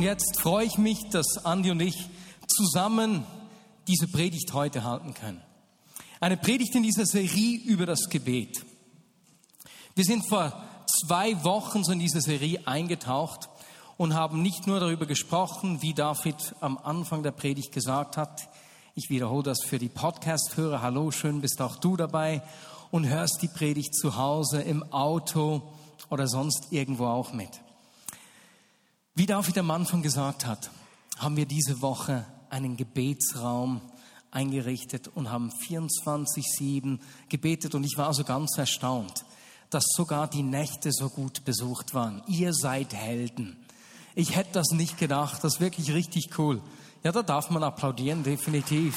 Und jetzt freue ich mich, dass Andi und ich zusammen diese Predigt heute halten können. Eine Predigt in dieser Serie über das Gebet. Wir sind vor zwei Wochen so in diese Serie eingetaucht und haben nicht nur darüber gesprochen, wie David am Anfang der Predigt gesagt hat. Ich wiederhole das für die Podcast-Hörer. Hallo, schön bist auch du dabei und hörst die Predigt zu Hause, im Auto oder sonst irgendwo auch mit. Wie David am Anfang gesagt hat, haben wir diese Woche einen Gebetsraum eingerichtet und haben 24-7 gebetet und ich war so ganz erstaunt, dass sogar die Nächte so gut besucht waren. Ihr seid Helden. Ich hätte das nicht gedacht, das ist wirklich richtig cool. Ja, da darf man applaudieren, definitiv.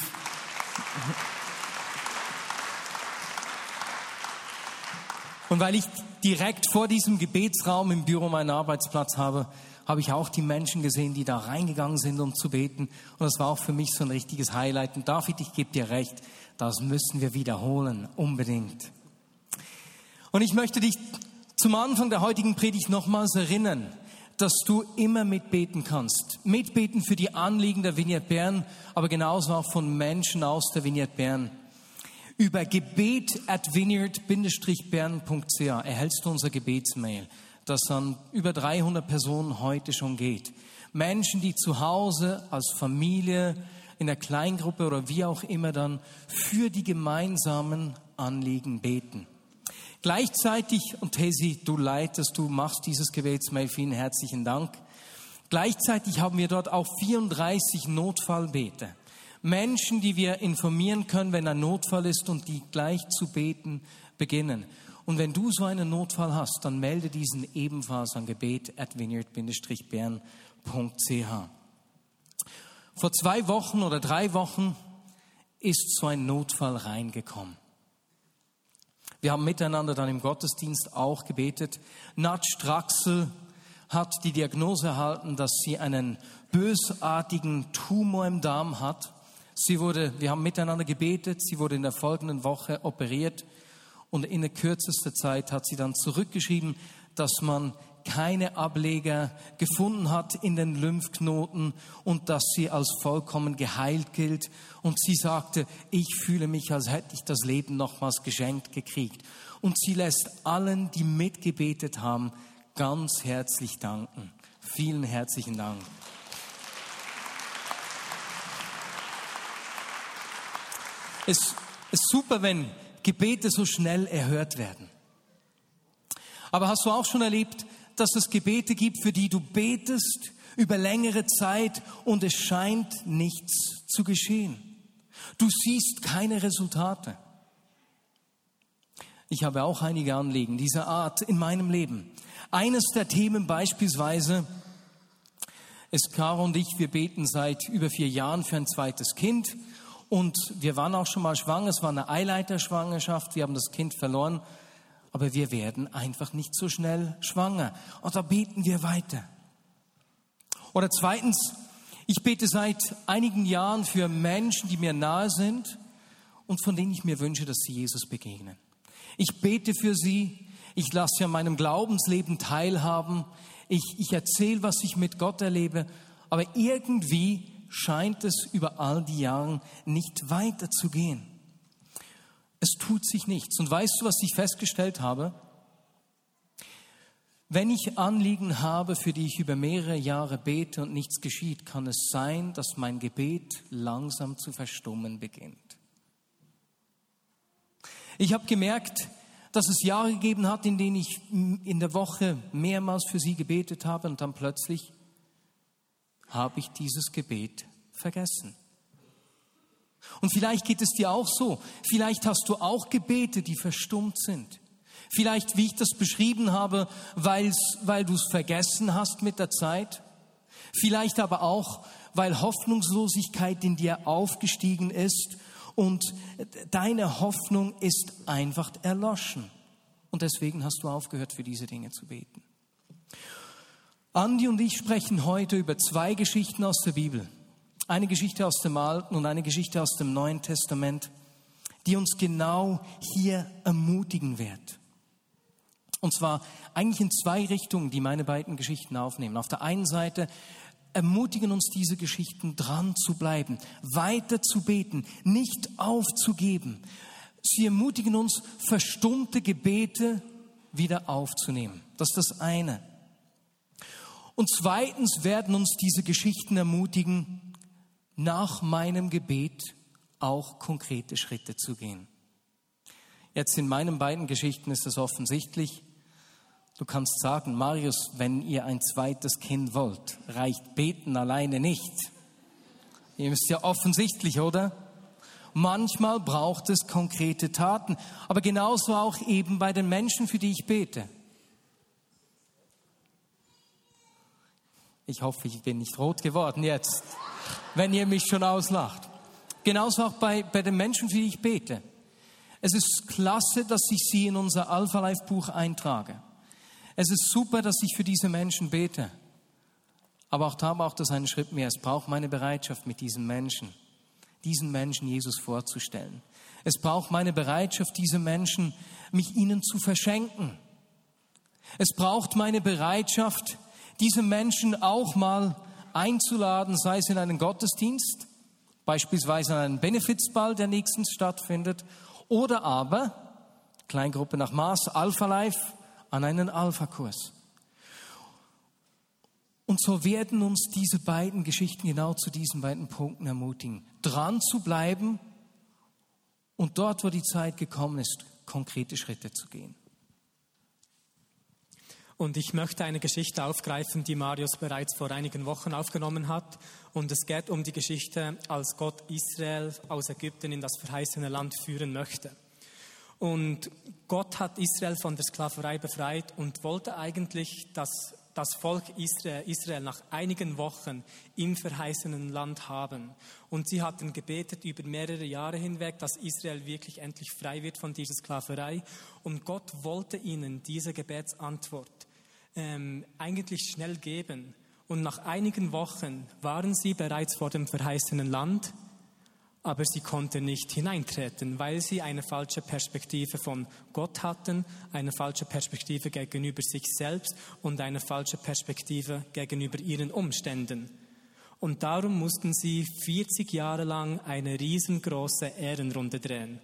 Und weil ich direkt vor diesem Gebetsraum im Büro meinen Arbeitsplatz habe, habe ich auch die Menschen gesehen, die da reingegangen sind, um zu beten. Und das war auch für mich so ein richtiges Highlight. Und David, ich gebe dir recht, das müssen wir wiederholen, unbedingt. Und ich möchte dich zum Anfang der heutigen Predigt nochmals erinnern, dass du immer mitbeten kannst. Mitbeten für die Anliegen der Vignette Bern, aber genauso auch von Menschen aus der Vignette Bern. Über gebet at vineyard-bern.ch erhältst du unser Gebetsmail das an über 300 Personen heute schon geht. Menschen, die zu Hause als Familie, in der Kleingruppe oder wie auch immer dann für die gemeinsamen Anliegen beten. Gleichzeitig, und Tesi, du leitest, du machst dieses Gebetsmail, vielen herzlichen Dank. Gleichzeitig haben wir dort auch 34 Notfallbete. Menschen, die wir informieren können, wenn ein Notfall ist und die gleich zu beten beginnen. Und wenn du so einen Notfall hast, dann melde diesen ebenfalls an gebet at vineyard-bern.ch. Vor zwei Wochen oder drei Wochen ist so ein Notfall reingekommen. Wir haben miteinander dann im Gottesdienst auch gebetet. Nat Straxel hat die Diagnose erhalten, dass sie einen bösartigen Tumor im Darm hat. Sie wurde, wir haben miteinander gebetet, sie wurde in der folgenden Woche operiert und in der kürzesten Zeit hat sie dann zurückgeschrieben, dass man keine Ableger gefunden hat in den Lymphknoten und dass sie als vollkommen geheilt gilt. Und sie sagte, ich fühle mich, als hätte ich das Leben nochmals geschenkt gekriegt. Und sie lässt allen, die mitgebetet haben, ganz herzlich danken. Vielen herzlichen Dank. Es ist super, wenn Gebete so schnell erhört werden. Aber hast du auch schon erlebt, dass es Gebete gibt, für die du betest über längere Zeit und es scheint nichts zu geschehen? Du siehst keine Resultate. Ich habe auch einige Anliegen dieser Art in meinem Leben. Eines der Themen beispielsweise ist Caro und ich, wir beten seit über vier Jahren für ein zweites Kind. Und wir waren auch schon mal schwanger, es war eine Eileiterschwangerschaft, wir haben das Kind verloren, aber wir werden einfach nicht so schnell schwanger. Und da beten wir weiter. Oder zweitens, ich bete seit einigen Jahren für Menschen, die mir nahe sind und von denen ich mir wünsche, dass sie Jesus begegnen. Ich bete für sie, ich lasse sie an meinem Glaubensleben teilhaben, ich, ich erzähle, was ich mit Gott erlebe, aber irgendwie scheint es über all die Jahre nicht weiterzugehen. Es tut sich nichts. Und weißt du, was ich festgestellt habe? Wenn ich Anliegen habe, für die ich über mehrere Jahre bete und nichts geschieht, kann es sein, dass mein Gebet langsam zu verstummen beginnt. Ich habe gemerkt, dass es Jahre gegeben hat, in denen ich in der Woche mehrmals für sie gebetet habe und dann plötzlich habe ich dieses Gebet vergessen. Und vielleicht geht es dir auch so. Vielleicht hast du auch Gebete, die verstummt sind. Vielleicht, wie ich das beschrieben habe, weil du es vergessen hast mit der Zeit. Vielleicht aber auch, weil Hoffnungslosigkeit in dir aufgestiegen ist und deine Hoffnung ist einfach erloschen. Und deswegen hast du aufgehört, für diese Dinge zu beten. Andi und ich sprechen heute über zwei Geschichten aus der Bibel. Eine Geschichte aus dem Alten und eine Geschichte aus dem Neuen Testament, die uns genau hier ermutigen wird. Und zwar eigentlich in zwei Richtungen, die meine beiden Geschichten aufnehmen. Auf der einen Seite ermutigen uns diese Geschichten dran zu bleiben, weiter zu beten, nicht aufzugeben. Sie ermutigen uns, verstummte Gebete wieder aufzunehmen. Das ist das eine. Und zweitens werden uns diese Geschichten ermutigen, nach meinem Gebet auch konkrete Schritte zu gehen. Jetzt in meinen beiden Geschichten ist es offensichtlich. Du kannst sagen, Marius, wenn ihr ein zweites Kind wollt, reicht beten alleine nicht. Ihr ist ja offensichtlich, oder? Manchmal braucht es konkrete Taten, aber genauso auch eben bei den Menschen, für die ich bete. Ich hoffe, ich bin nicht rot geworden jetzt, wenn ihr mich schon auslacht. Genauso auch bei, bei den Menschen, für die ich bete. Es ist klasse, dass ich sie in unser Alpha Life Buch eintrage. Es ist super, dass ich für diese Menschen bete. Aber auch da braucht es einen Schritt mehr. Es braucht meine Bereitschaft mit diesen Menschen, diesen Menschen Jesus vorzustellen. Es braucht meine Bereitschaft, diese Menschen, mich ihnen zu verschenken. Es braucht meine Bereitschaft, diese Menschen auch mal einzuladen, sei es in einen Gottesdienst, beispielsweise an einen Benefizball, der nächstens stattfindet, oder aber, Kleingruppe nach Maß, Alpha Life, an einen Alpha-Kurs. Und so werden uns diese beiden Geschichten genau zu diesen beiden Punkten ermutigen, dran zu bleiben und dort, wo die Zeit gekommen ist, konkrete Schritte zu gehen. Und ich möchte eine Geschichte aufgreifen, die Marius bereits vor einigen Wochen aufgenommen hat. Und es geht um die Geschichte, als Gott Israel aus Ägypten in das verheißene Land führen möchte. Und Gott hat Israel von der Sklaverei befreit und wollte eigentlich, dass das Volk Israel, Israel nach einigen Wochen im verheißenen Land haben. Und sie hatten gebetet über mehrere Jahre hinweg, dass Israel wirklich endlich frei wird von dieser Sklaverei. Und Gott wollte ihnen diese Gebetsantwort ähm, eigentlich schnell geben. Und nach einigen Wochen waren sie bereits vor dem verheißenen Land aber sie konnten nicht hineintreten, weil sie eine falsche Perspektive von Gott hatten, eine falsche Perspektive gegenüber sich selbst und eine falsche Perspektive gegenüber ihren Umständen. Und darum mussten sie 40 Jahre lang eine riesengroße Ehrenrunde drehen.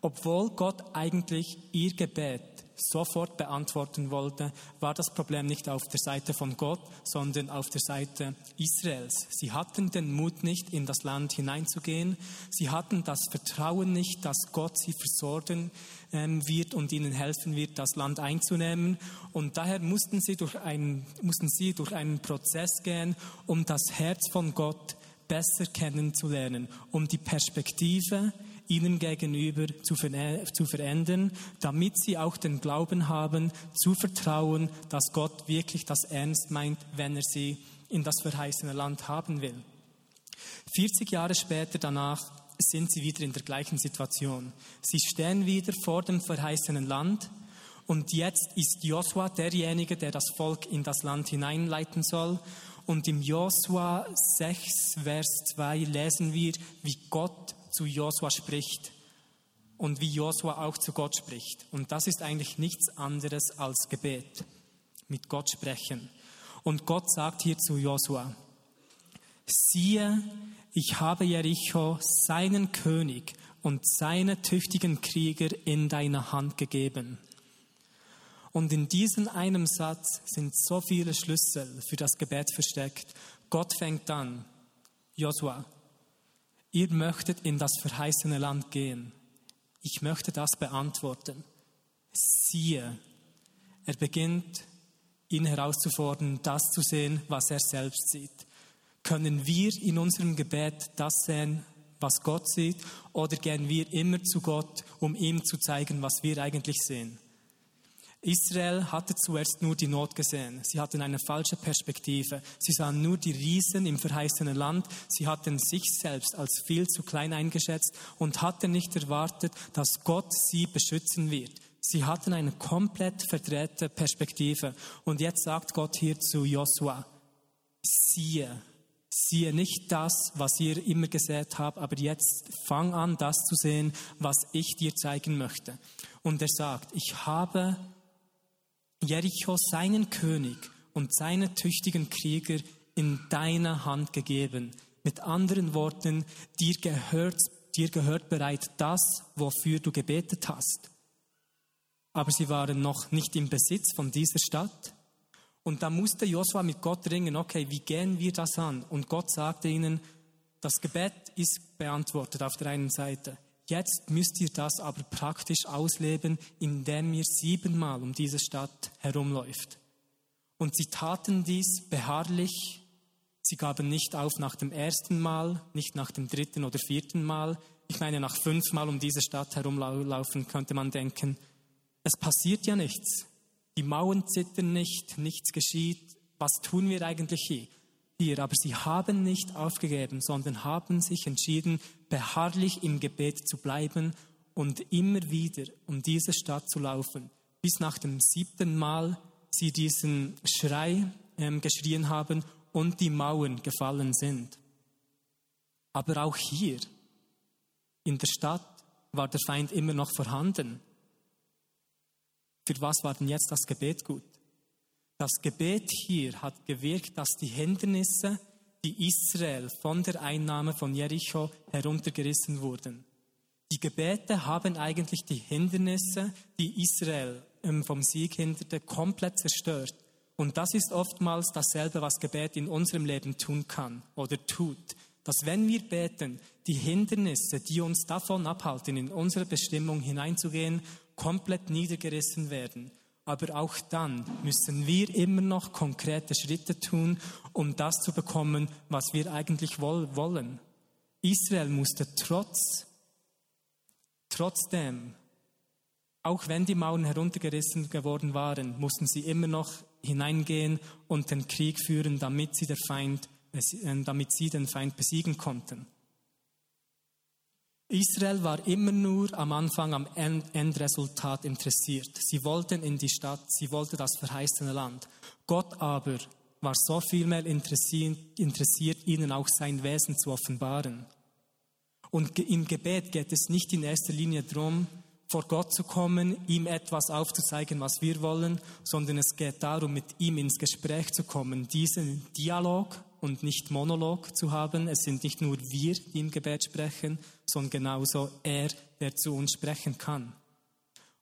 Obwohl Gott eigentlich ihr Gebet sofort beantworten wollte, war das Problem nicht auf der Seite von Gott, sondern auf der Seite Israels. Sie hatten den Mut nicht, in das Land hineinzugehen. Sie hatten das Vertrauen nicht, dass Gott sie versorgen ähm, wird und ihnen helfen wird, das Land einzunehmen. Und daher mussten sie durch einen, mussten sie durch einen Prozess gehen, um das Herz von Gott besser kennenzulernen, um die Perspektive, ihnen gegenüber zu, verändern, damit sie auch den Glauben haben, zu vertrauen, dass Gott wirklich das ernst meint, wenn er sie in das verheißene Land haben will. 40 Jahre später danach sind sie wieder in der gleichen Situation. Sie stehen wieder vor dem verheißenen Land und jetzt ist Josua derjenige, der das Volk in das Land hineinleiten soll. Und im Josua 6, Vers 2 lesen wir, wie Gott zu Josua spricht und wie Josua auch zu Gott spricht. Und das ist eigentlich nichts anderes als Gebet, mit Gott sprechen. Und Gott sagt hier zu Josua, siehe, ich habe Jericho, seinen König und seine tüchtigen Krieger in deine Hand gegeben. Und in diesem einen Satz sind so viele Schlüssel für das Gebet versteckt. Gott fängt an, Josua, ihr möchtet in das verheißene Land gehen. Ich möchte das beantworten. Siehe, er beginnt, ihn herauszufordern, das zu sehen, was er selbst sieht. Können wir in unserem Gebet das sehen, was Gott sieht, oder gehen wir immer zu Gott, um ihm zu zeigen, was wir eigentlich sehen? Israel hatte zuerst nur die Not gesehen. Sie hatten eine falsche Perspektive. Sie sahen nur die Riesen im verheißenen Land. Sie hatten sich selbst als viel zu klein eingeschätzt und hatten nicht erwartet, dass Gott sie beschützen wird. Sie hatten eine komplett verdrehte Perspektive. Und jetzt sagt Gott hier zu Josua, siehe, siehe nicht das, was ihr immer gesät habt, aber jetzt fang an, das zu sehen, was ich dir zeigen möchte. Und er sagt, ich habe Jericho seinen König und seine tüchtigen Krieger in deine Hand gegeben. Mit anderen Worten, dir gehört, dir gehört bereit das, wofür du gebetet hast. Aber sie waren noch nicht im Besitz von dieser Stadt. Und da musste Josua mit Gott ringen, okay, wie gehen wir das an? Und Gott sagte ihnen, das Gebet ist beantwortet auf der einen Seite. Jetzt müsst ihr das aber praktisch ausleben, indem ihr siebenmal um diese Stadt herumläuft. Und sie taten dies beharrlich. Sie gaben nicht auf nach dem ersten Mal, nicht nach dem dritten oder vierten Mal. Ich meine, nach fünfmal um diese Stadt herumlaufen könnte man denken, es passiert ja nichts. Die Mauern zittern nicht, nichts geschieht. Was tun wir eigentlich hier? Hier? Aber sie haben nicht aufgegeben, sondern haben sich entschieden, beharrlich im Gebet zu bleiben und immer wieder um diese Stadt zu laufen, bis nach dem siebten Mal sie diesen Schrei ähm, geschrien haben und die Mauern gefallen sind. Aber auch hier in der Stadt war der Feind immer noch vorhanden. Für was war denn jetzt das Gebet gut? Das Gebet hier hat gewirkt, dass die Hindernisse die Israel von der Einnahme von Jericho heruntergerissen wurden. Die Gebete haben eigentlich die Hindernisse, die Israel vom Sieg hinderte, komplett zerstört. Und das ist oftmals dasselbe, was Gebet in unserem Leben tun kann oder tut. Dass wenn wir beten, die Hindernisse, die uns davon abhalten, in unsere Bestimmung hineinzugehen, komplett niedergerissen werden. Aber auch dann müssen wir immer noch konkrete Schritte tun, um das zu bekommen, was wir eigentlich wollen. Israel musste trotz, trotzdem, auch wenn die Mauern heruntergerissen geworden waren, mussten sie immer noch hineingehen und den Krieg führen, damit sie, Feind, äh, damit sie den Feind besiegen konnten. Israel war immer nur am Anfang am Endresultat interessiert. Sie wollten in die Stadt, sie wollten das verheißene Land. Gott aber war so viel mehr interessiert, ihnen auch sein Wesen zu offenbaren. Und im Gebet geht es nicht in erster Linie darum, vor Gott zu kommen, ihm etwas aufzuzeigen, was wir wollen, sondern es geht darum, mit ihm ins Gespräch zu kommen, diesen Dialog und nicht Monolog zu haben. Es sind nicht nur wir, die im Gebet sprechen, sondern genauso er, der zu uns sprechen kann.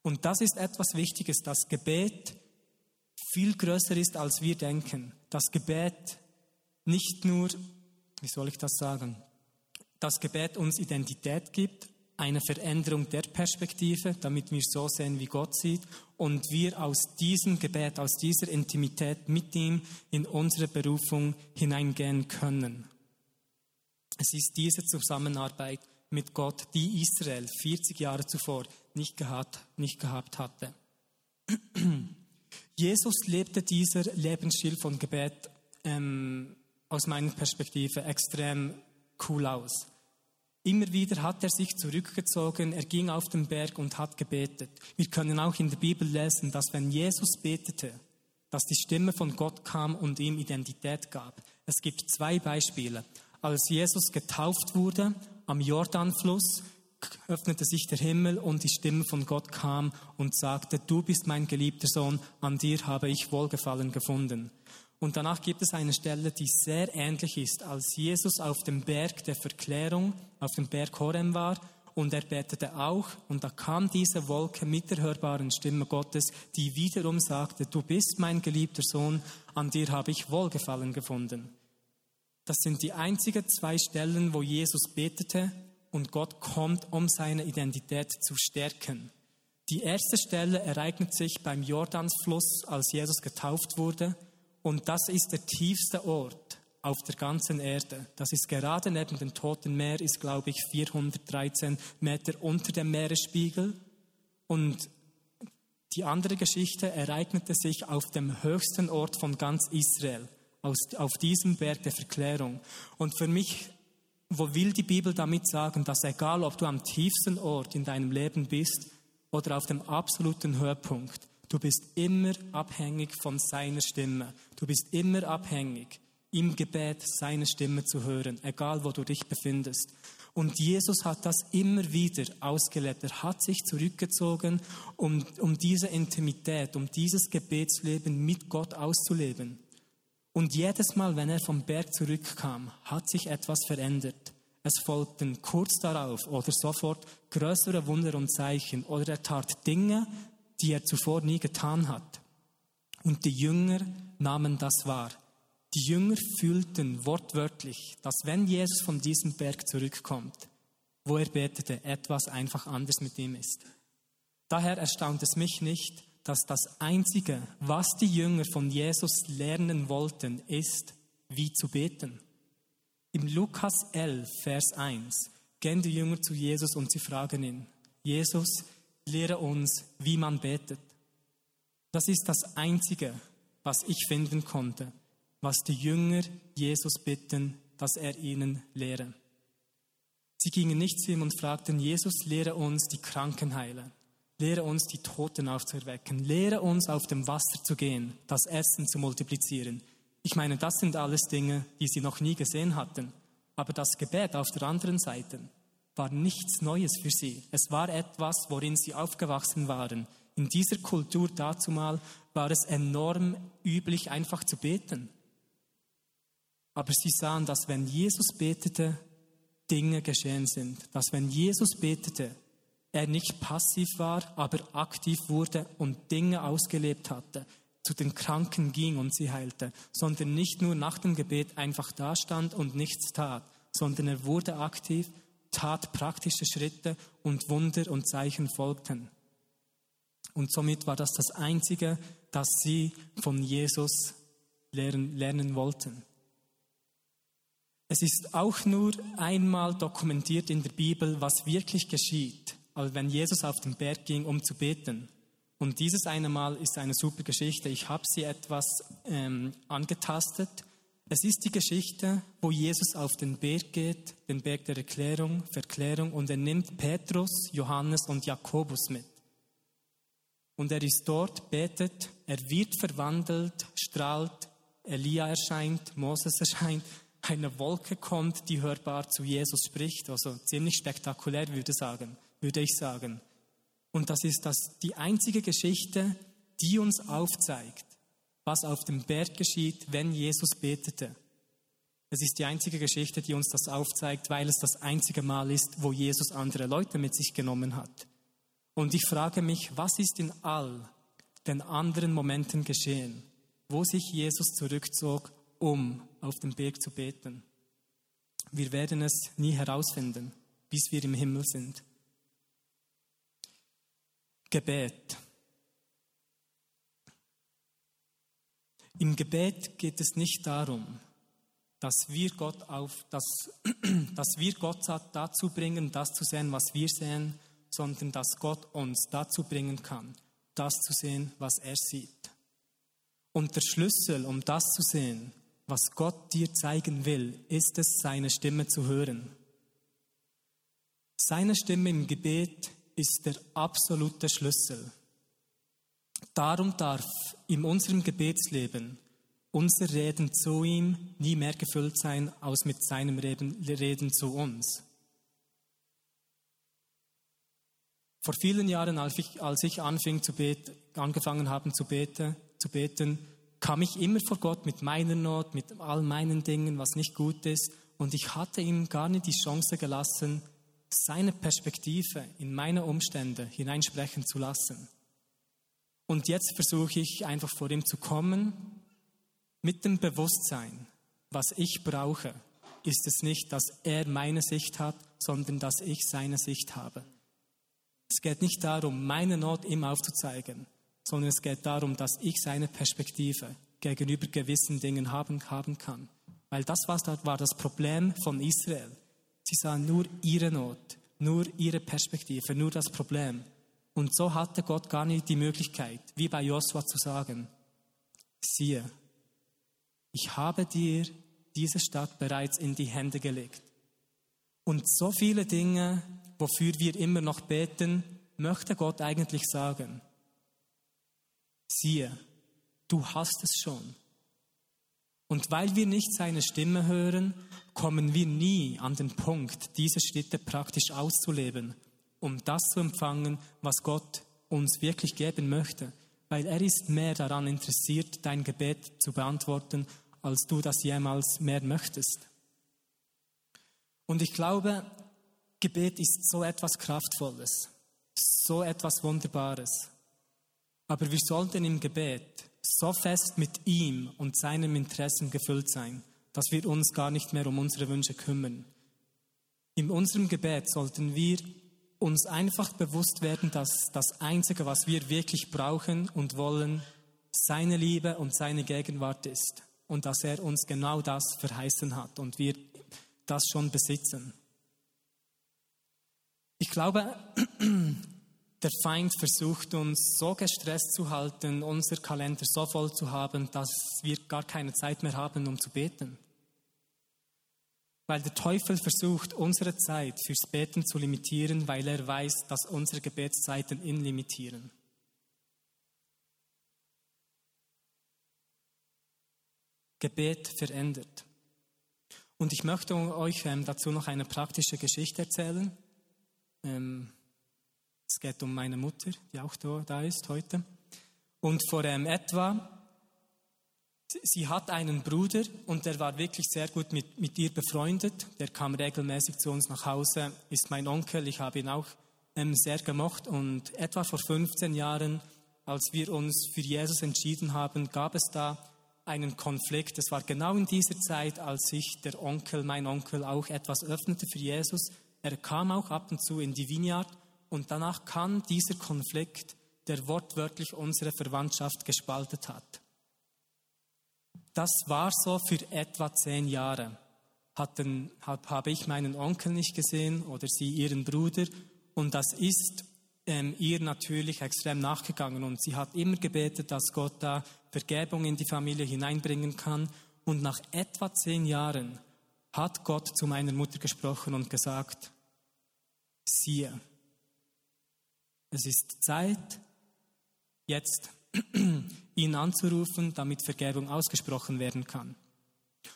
Und das ist etwas Wichtiges, dass Gebet viel größer ist, als wir denken. Das Gebet nicht nur, wie soll ich das sagen, das Gebet uns Identität gibt, eine Veränderung der Perspektive, damit wir so sehen, wie Gott sieht und wir aus diesem Gebet, aus dieser Intimität mit ihm in unsere Berufung hineingehen können. Es ist diese Zusammenarbeit mit Gott, die Israel 40 Jahre zuvor nicht gehabt, nicht gehabt hatte. Jesus lebte dieser Lebensstil von Gebet ähm, aus meiner Perspektive extrem cool aus. Immer wieder hat er sich zurückgezogen, er ging auf den Berg und hat gebetet. Wir können auch in der Bibel lesen, dass wenn Jesus betete, dass die Stimme von Gott kam und ihm Identität gab. Es gibt zwei Beispiele. Als Jesus getauft wurde am Jordanfluss, öffnete sich der Himmel und die Stimme von Gott kam und sagte, du bist mein geliebter Sohn, an dir habe ich Wohlgefallen gefunden. Und danach gibt es eine Stelle, die sehr ähnlich ist, als Jesus auf dem Berg der Verklärung, auf dem Berg Horem war und er betete auch und da kam diese Wolke mit der hörbaren Stimme Gottes, die wiederum sagte, du bist mein geliebter Sohn, an dir habe ich Wohlgefallen gefunden. Das sind die einzigen zwei Stellen, wo Jesus betete und Gott kommt, um seine Identität zu stärken. Die erste Stelle ereignet sich beim Jordansfluss, als Jesus getauft wurde. Und das ist der tiefste Ort auf der ganzen Erde. Das ist gerade neben dem Toten Meer, ist glaube ich 413 Meter unter dem Meeresspiegel. Und Die andere Geschichte ereignete sich auf dem höchsten Ort von ganz Israel, auf diesem Berg der Verklärung. Und für mich, wo will die Bibel damit sagen, dass egal ob du am tiefsten Ort in deinem Leben bist oder auf dem absoluten Höhepunkt, du bist immer abhängig von seiner Stimme. Du bist immer abhängig, im Gebet seine Stimme zu hören, egal wo du dich befindest. Und Jesus hat das immer wieder ausgelebt. Er hat sich zurückgezogen, um, um diese Intimität, um dieses Gebetsleben mit Gott auszuleben. Und jedes Mal, wenn er vom Berg zurückkam, hat sich etwas verändert. Es folgten kurz darauf oder sofort größere Wunder und Zeichen oder er tat Dinge, die er zuvor nie getan hat. Und die Jünger nahmen das wahr. Die Jünger fühlten wortwörtlich, dass wenn Jesus von diesem Berg zurückkommt, wo er betete, etwas einfach anders mit ihm ist. Daher erstaunt es mich nicht, dass das Einzige, was die Jünger von Jesus lernen wollten, ist, wie zu beten. Im Lukas 11, Vers 1 gehen die Jünger zu Jesus und sie fragen ihn, Jesus, lehre uns, wie man betet. Das ist das Einzige, was ich finden konnte was die Jünger Jesus bitten, dass er ihnen lehre. Sie gingen nicht zu ihm und fragten, Jesus, lehre uns die Kranken heilen, lehre uns die Toten aufzuerwecken, lehre uns auf dem Wasser zu gehen, das Essen zu multiplizieren. Ich meine, das sind alles Dinge, die sie noch nie gesehen hatten. Aber das Gebet auf der anderen Seite war nichts Neues für sie. Es war etwas, worin sie aufgewachsen waren. In dieser Kultur dazumal war es enorm üblich, einfach zu beten. Aber sie sahen, dass wenn Jesus betete, Dinge geschehen sind. Dass wenn Jesus betete, er nicht passiv war, aber aktiv wurde und Dinge ausgelebt hatte, zu den Kranken ging und sie heilte, sondern nicht nur nach dem Gebet einfach dastand und nichts tat, sondern er wurde aktiv, tat praktische Schritte und Wunder und Zeichen folgten. Und somit war das das Einzige, das sie von Jesus lernen, lernen wollten. Es ist auch nur einmal dokumentiert in der Bibel, was wirklich geschieht, also wenn Jesus auf den Berg ging, um zu beten. Und dieses eine Mal ist eine super Geschichte. Ich habe sie etwas ähm, angetastet. Es ist die Geschichte, wo Jesus auf den Berg geht, den Berg der Erklärung, Verklärung, und er nimmt Petrus, Johannes und Jakobus mit. Und er ist dort, betet, er wird verwandelt, strahlt, Elia erscheint, Moses erscheint, eine Wolke kommt, die hörbar zu Jesus spricht. Also ziemlich spektakulär, würde, sagen, würde ich sagen. Und das ist das, die einzige Geschichte, die uns aufzeigt, was auf dem Berg geschieht, wenn Jesus betete. Es ist die einzige Geschichte, die uns das aufzeigt, weil es das einzige Mal ist, wo Jesus andere Leute mit sich genommen hat. Und ich frage mich, was ist in all den anderen Momenten geschehen, wo sich Jesus zurückzog um auf dem Berg zu beten. Wir werden es nie herausfinden, bis wir im Himmel sind. Gebet. Im Gebet geht es nicht darum, dass wir Gott auf, dass, dass wir Gott dazu bringen, das zu sehen, was wir sehen, sondern dass Gott uns dazu bringen kann, das zu sehen, was er sieht. Und der Schlüssel, um das zu sehen, was Gott dir zeigen will, ist es, seine Stimme zu hören. Seine Stimme im Gebet ist der absolute Schlüssel. Darum darf in unserem Gebetsleben unser Reden zu ihm nie mehr gefüllt sein als mit seinem Reden, Reden zu uns. Vor vielen Jahren, als ich, als ich anfing zu beten, angefangen habe zu beten, zu beten, kam ich immer vor Gott mit meiner Not, mit all meinen Dingen, was nicht gut ist. Und ich hatte ihm gar nicht die Chance gelassen, seine Perspektive in meine Umstände hineinsprechen zu lassen. Und jetzt versuche ich einfach vor ihm zu kommen mit dem Bewusstsein, was ich brauche, ist es nicht, dass er meine Sicht hat, sondern dass ich seine Sicht habe. Es geht nicht darum, meine Not ihm aufzuzeigen, sondern es geht darum, dass ich seine Perspektive gegenüber gewissen Dingen haben, haben kann. Weil das was dort war das Problem von Israel. Sie sahen nur ihre Not, nur ihre Perspektive, nur das Problem. Und so hatte Gott gar nicht die Möglichkeit, wie bei Josua zu sagen, siehe, ich habe dir diese Stadt bereits in die Hände gelegt. Und so viele Dinge, wofür wir immer noch beten, möchte Gott eigentlich sagen, siehe, du hast es schon. Und weil wir nicht seine Stimme hören, kommen wir nie an den Punkt, diese Schritte praktisch auszuleben, um das zu empfangen, was Gott uns wirklich geben möchte. Weil er ist mehr daran interessiert, dein Gebet zu beantworten, als du das jemals mehr möchtest. Und ich glaube, Gebet ist so etwas Kraftvolles, so etwas Wunderbares. Aber wir sollten im Gebet so fest mit ihm und seinem Interessen gefüllt sein, dass wir uns gar nicht mehr um unsere Wünsche kümmern. In unserem Gebet sollten wir uns einfach bewusst werden, dass das Einzige, was wir wirklich brauchen und wollen, seine Liebe und seine Gegenwart ist und dass er uns genau das verheißen hat und wir das schon besitzen. Ich glaube, der Feind versucht uns so gestresst zu halten, unser Kalender so voll zu haben, dass wir gar keine Zeit mehr haben, um zu beten. Weil der Teufel versucht, unsere Zeit fürs Beten zu limitieren, weil er weiß, dass unsere Gebetszeiten ihn limitieren. Gebet verändert. Und ich möchte euch ähm, dazu noch eine praktische Geschichte erzählen. Ähm, es geht um meine Mutter, die auch da, da ist heute. Und vor ähm, etwa, sie hat einen Bruder und der war wirklich sehr gut mit, mit ihr befreundet. Der kam regelmäßig zu uns nach Hause, ist mein Onkel, ich habe ihn auch ähm, sehr gemocht. Und etwa vor 15 Jahren, als wir uns für Jesus entschieden haben, gab es da einen Konflikt. Es war genau in dieser Zeit, als sich der Onkel, mein Onkel, auch etwas öffnete für Jesus. Er kam auch ab und zu in die Vineyard und danach kam dieser Konflikt, der wortwörtlich unsere Verwandtschaft gespaltet hat. Das war so für etwa zehn Jahre. Hatten, hab, habe ich meinen Onkel nicht gesehen oder sie ihren Bruder und das ist ähm, ihr natürlich extrem nachgegangen und sie hat immer gebetet, dass Gott da Vergebung in die Familie hineinbringen kann und nach etwa zehn Jahren hat Gott zu meiner Mutter gesprochen und gesagt, siehe, es ist Zeit, jetzt ihn anzurufen, damit Vergebung ausgesprochen werden kann.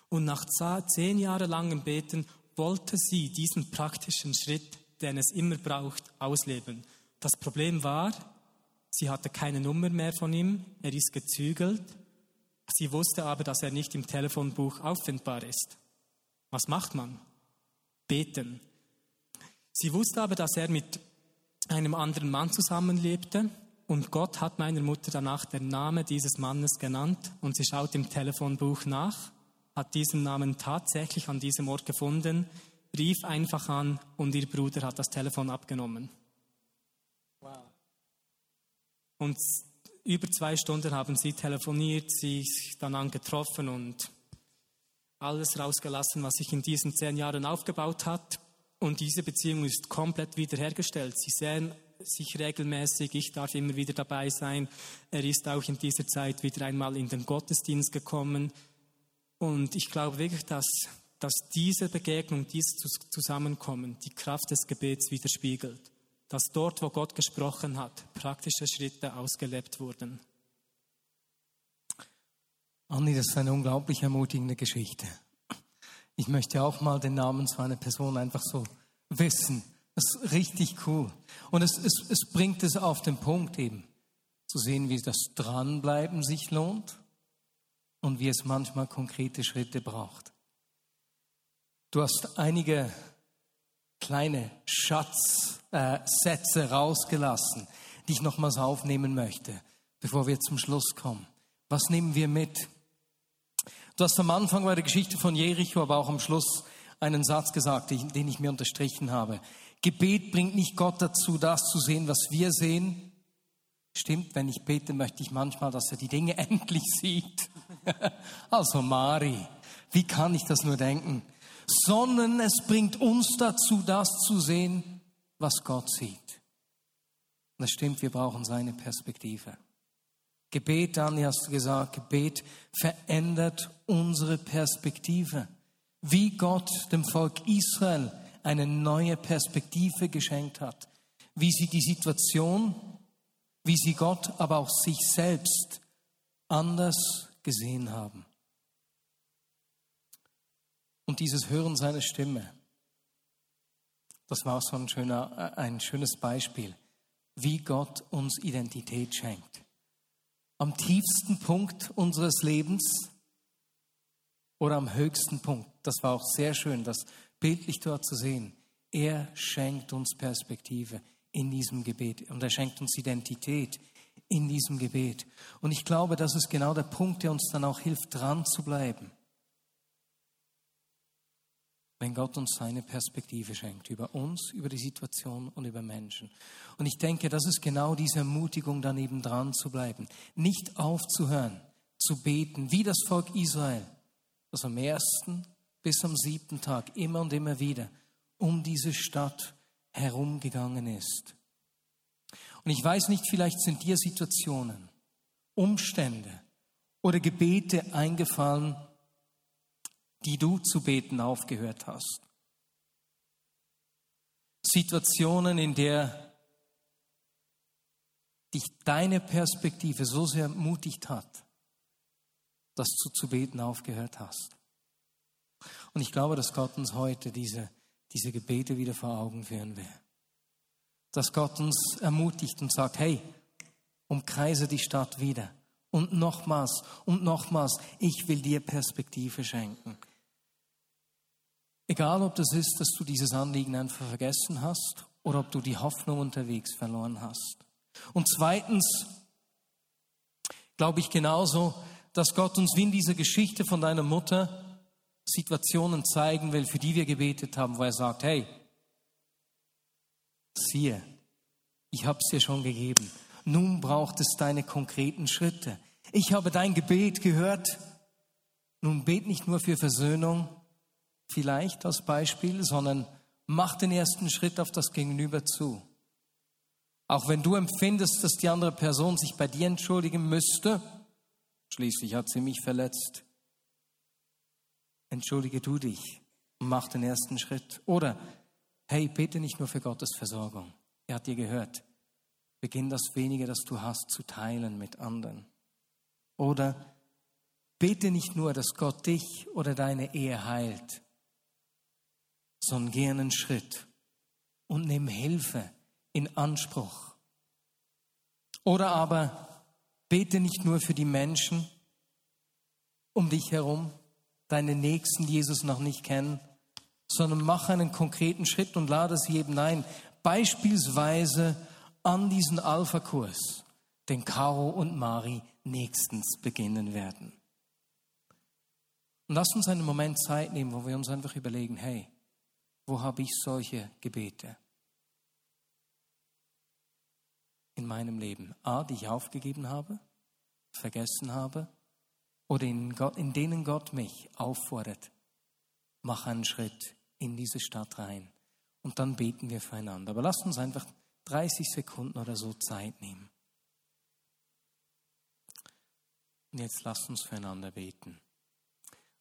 Und nach zehn Jahre langem Beten wollte sie diesen praktischen Schritt, den es immer braucht, ausleben. Das Problem war, sie hatte keine Nummer mehr von ihm, er ist gezügelt. Sie wusste aber, dass er nicht im Telefonbuch auffindbar ist. Was macht man? Beten. Sie wusste aber, dass er mit einem anderen Mann zusammenlebte. Und Gott hat meiner Mutter danach den Namen dieses Mannes genannt und sie schaut im Telefonbuch nach, hat diesen Namen tatsächlich an diesem Ort gefunden, rief einfach an und ihr Bruder hat das Telefon abgenommen. Wow. Und über zwei Stunden haben sie telefoniert, sich dann angetroffen und alles rausgelassen, was sich in diesen zehn Jahren aufgebaut hat. Und diese Beziehung ist komplett wiederhergestellt. Sie sehen sich regelmäßig, ich darf immer wieder dabei sein. Er ist auch in dieser Zeit wieder einmal in den Gottesdienst gekommen. Und ich glaube wirklich, dass, dass diese Begegnung, dieses Zusammenkommen die Kraft des Gebets widerspiegelt. Dass dort, wo Gott gesprochen hat, praktische Schritte ausgelebt wurden. Andi, das ist eine unglaublich ermutigende Geschichte. Ich möchte auch mal den Namen zu einer Person einfach so wissen. Das ist richtig cool. Und es, es, es bringt es auf den Punkt eben, zu sehen, wie das Dranbleiben sich lohnt und wie es manchmal konkrete Schritte braucht. Du hast einige kleine Schatzsätze äh, rausgelassen, die ich nochmals aufnehmen möchte, bevor wir zum Schluss kommen. Was nehmen wir mit? Du hast am Anfang bei der Geschichte von Jericho, aber auch am Schluss einen Satz gesagt, den ich mir unterstrichen habe. Gebet bringt nicht Gott dazu, das zu sehen, was wir sehen. Stimmt, wenn ich bete, möchte ich manchmal, dass er die Dinge endlich sieht. also Mari, wie kann ich das nur denken? Sondern es bringt uns dazu, das zu sehen, was Gott sieht. Und das stimmt, wir brauchen seine Perspektive. Gebet, Dani, hast du gesagt, Gebet verändert unsere Perspektive. Wie Gott dem Volk Israel eine neue Perspektive geschenkt hat. Wie sie die Situation, wie sie Gott, aber auch sich selbst anders gesehen haben. Und dieses Hören seiner Stimme, das war so ein, schöner, ein schönes Beispiel, wie Gott uns Identität schenkt. Am tiefsten Punkt unseres Lebens oder am höchsten Punkt. Das war auch sehr schön, das bildlich dort zu sehen. Er schenkt uns Perspektive in diesem Gebet und er schenkt uns Identität in diesem Gebet. Und ich glaube, das ist genau der Punkt, der uns dann auch hilft, dran zu bleiben. Wenn Gott uns seine Perspektive schenkt über uns, über die Situation und über Menschen. Und ich denke, das ist genau diese Ermutigung, daneben dran zu bleiben. Nicht aufzuhören, zu beten, wie das Volk Israel, das am ersten bis am siebten Tag immer und immer wieder um diese Stadt herumgegangen ist. Und ich weiß nicht, vielleicht sind dir Situationen, Umstände oder Gebete eingefallen, die du zu beten aufgehört hast. Situationen, in der dich deine Perspektive so sehr ermutigt hat, dass du zu beten aufgehört hast. Und ich glaube, dass Gott uns heute diese, diese Gebete wieder vor Augen führen will. Dass Gott uns ermutigt und sagt, hey, umkreise die Stadt wieder. Und nochmals und nochmals, ich will dir Perspektive schenken. Egal, ob das ist, dass du dieses Anliegen einfach vergessen hast oder ob du die Hoffnung unterwegs verloren hast. Und zweitens glaube ich genauso, dass Gott uns wie in dieser Geschichte von deiner Mutter Situationen zeigen will, für die wir gebetet haben, wo er sagt, hey, siehe, ich habe es dir schon gegeben. Nun braucht es deine konkreten Schritte. Ich habe dein Gebet gehört. Nun bet nicht nur für Versöhnung, vielleicht als Beispiel, sondern mach den ersten Schritt auf das Gegenüber zu. Auch wenn du empfindest, dass die andere Person sich bei dir entschuldigen müsste, schließlich hat sie mich verletzt, entschuldige du dich und mach den ersten Schritt. Oder, hey, bete nicht nur für Gottes Versorgung. Er hat dir gehört. Beginn das wenige, das du hast, zu teilen mit anderen. Oder bete nicht nur, dass Gott dich oder deine Ehe heilt, sondern geh einen Schritt und nimm Hilfe in Anspruch. Oder aber bete nicht nur für die Menschen um dich herum, deine Nächsten, die Jesus noch nicht kennen, sondern mach einen konkreten Schritt und lade sie eben ein. Beispielsweise an diesen Alpha-Kurs, den Caro und Mari nächstens beginnen werden. Und lass uns einen Moment Zeit nehmen, wo wir uns einfach überlegen, hey, wo habe ich solche Gebete in meinem Leben? A, die ich aufgegeben habe, vergessen habe oder in, Gott, in denen Gott mich auffordert, mach einen Schritt in diese Stadt rein. Und dann beten wir füreinander. Aber lasst uns einfach 30 Sekunden oder so Zeit nehmen. Und jetzt lasst uns füreinander beten.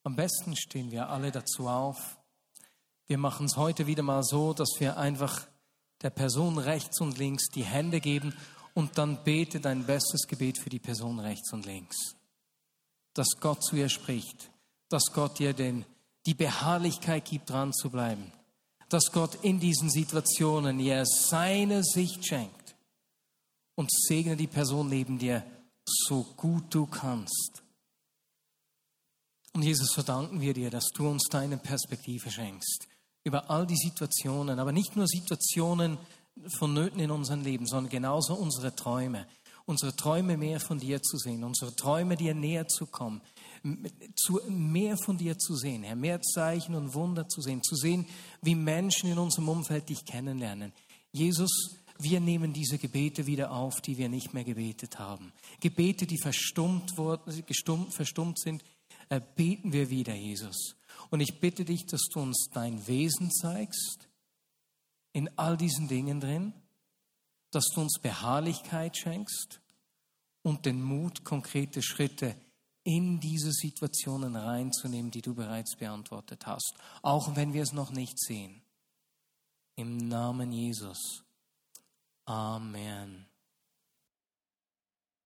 Am besten stehen wir alle dazu auf. Wir machen es heute wieder mal so, dass wir einfach der Person rechts und links die Hände geben und dann bete dein bestes Gebet für die Person rechts und links. Dass Gott zu ihr spricht, dass Gott ihr den, die Beharrlichkeit gibt, dran zu bleiben, dass Gott in diesen Situationen ihr seine Sicht schenkt. Und segne die Person neben dir so gut du kannst. Und Jesus, so danken wir dir, dass du uns deine Perspektive schenkst über all die Situationen, aber nicht nur Situationen vonnöten in unserem Leben, sondern genauso unsere Träume unsere Träume mehr von dir zu sehen, unsere Träume dir näher zu kommen, mehr von dir zu sehen, Herr, mehr Zeichen und Wunder zu sehen, zu sehen, wie Menschen in unserem Umfeld dich kennenlernen. Jesus, wir nehmen diese Gebete wieder auf, die wir nicht mehr gebetet haben. Gebete, die verstummt, wurden, gestummt, verstummt sind, äh, beten wir wieder, Jesus. Und ich bitte dich, dass du uns dein Wesen zeigst in all diesen Dingen drin dass du uns Beharrlichkeit schenkst und den Mut, konkrete Schritte in diese Situationen reinzunehmen, die du bereits beantwortet hast, auch wenn wir es noch nicht sehen. Im Namen Jesus. Amen.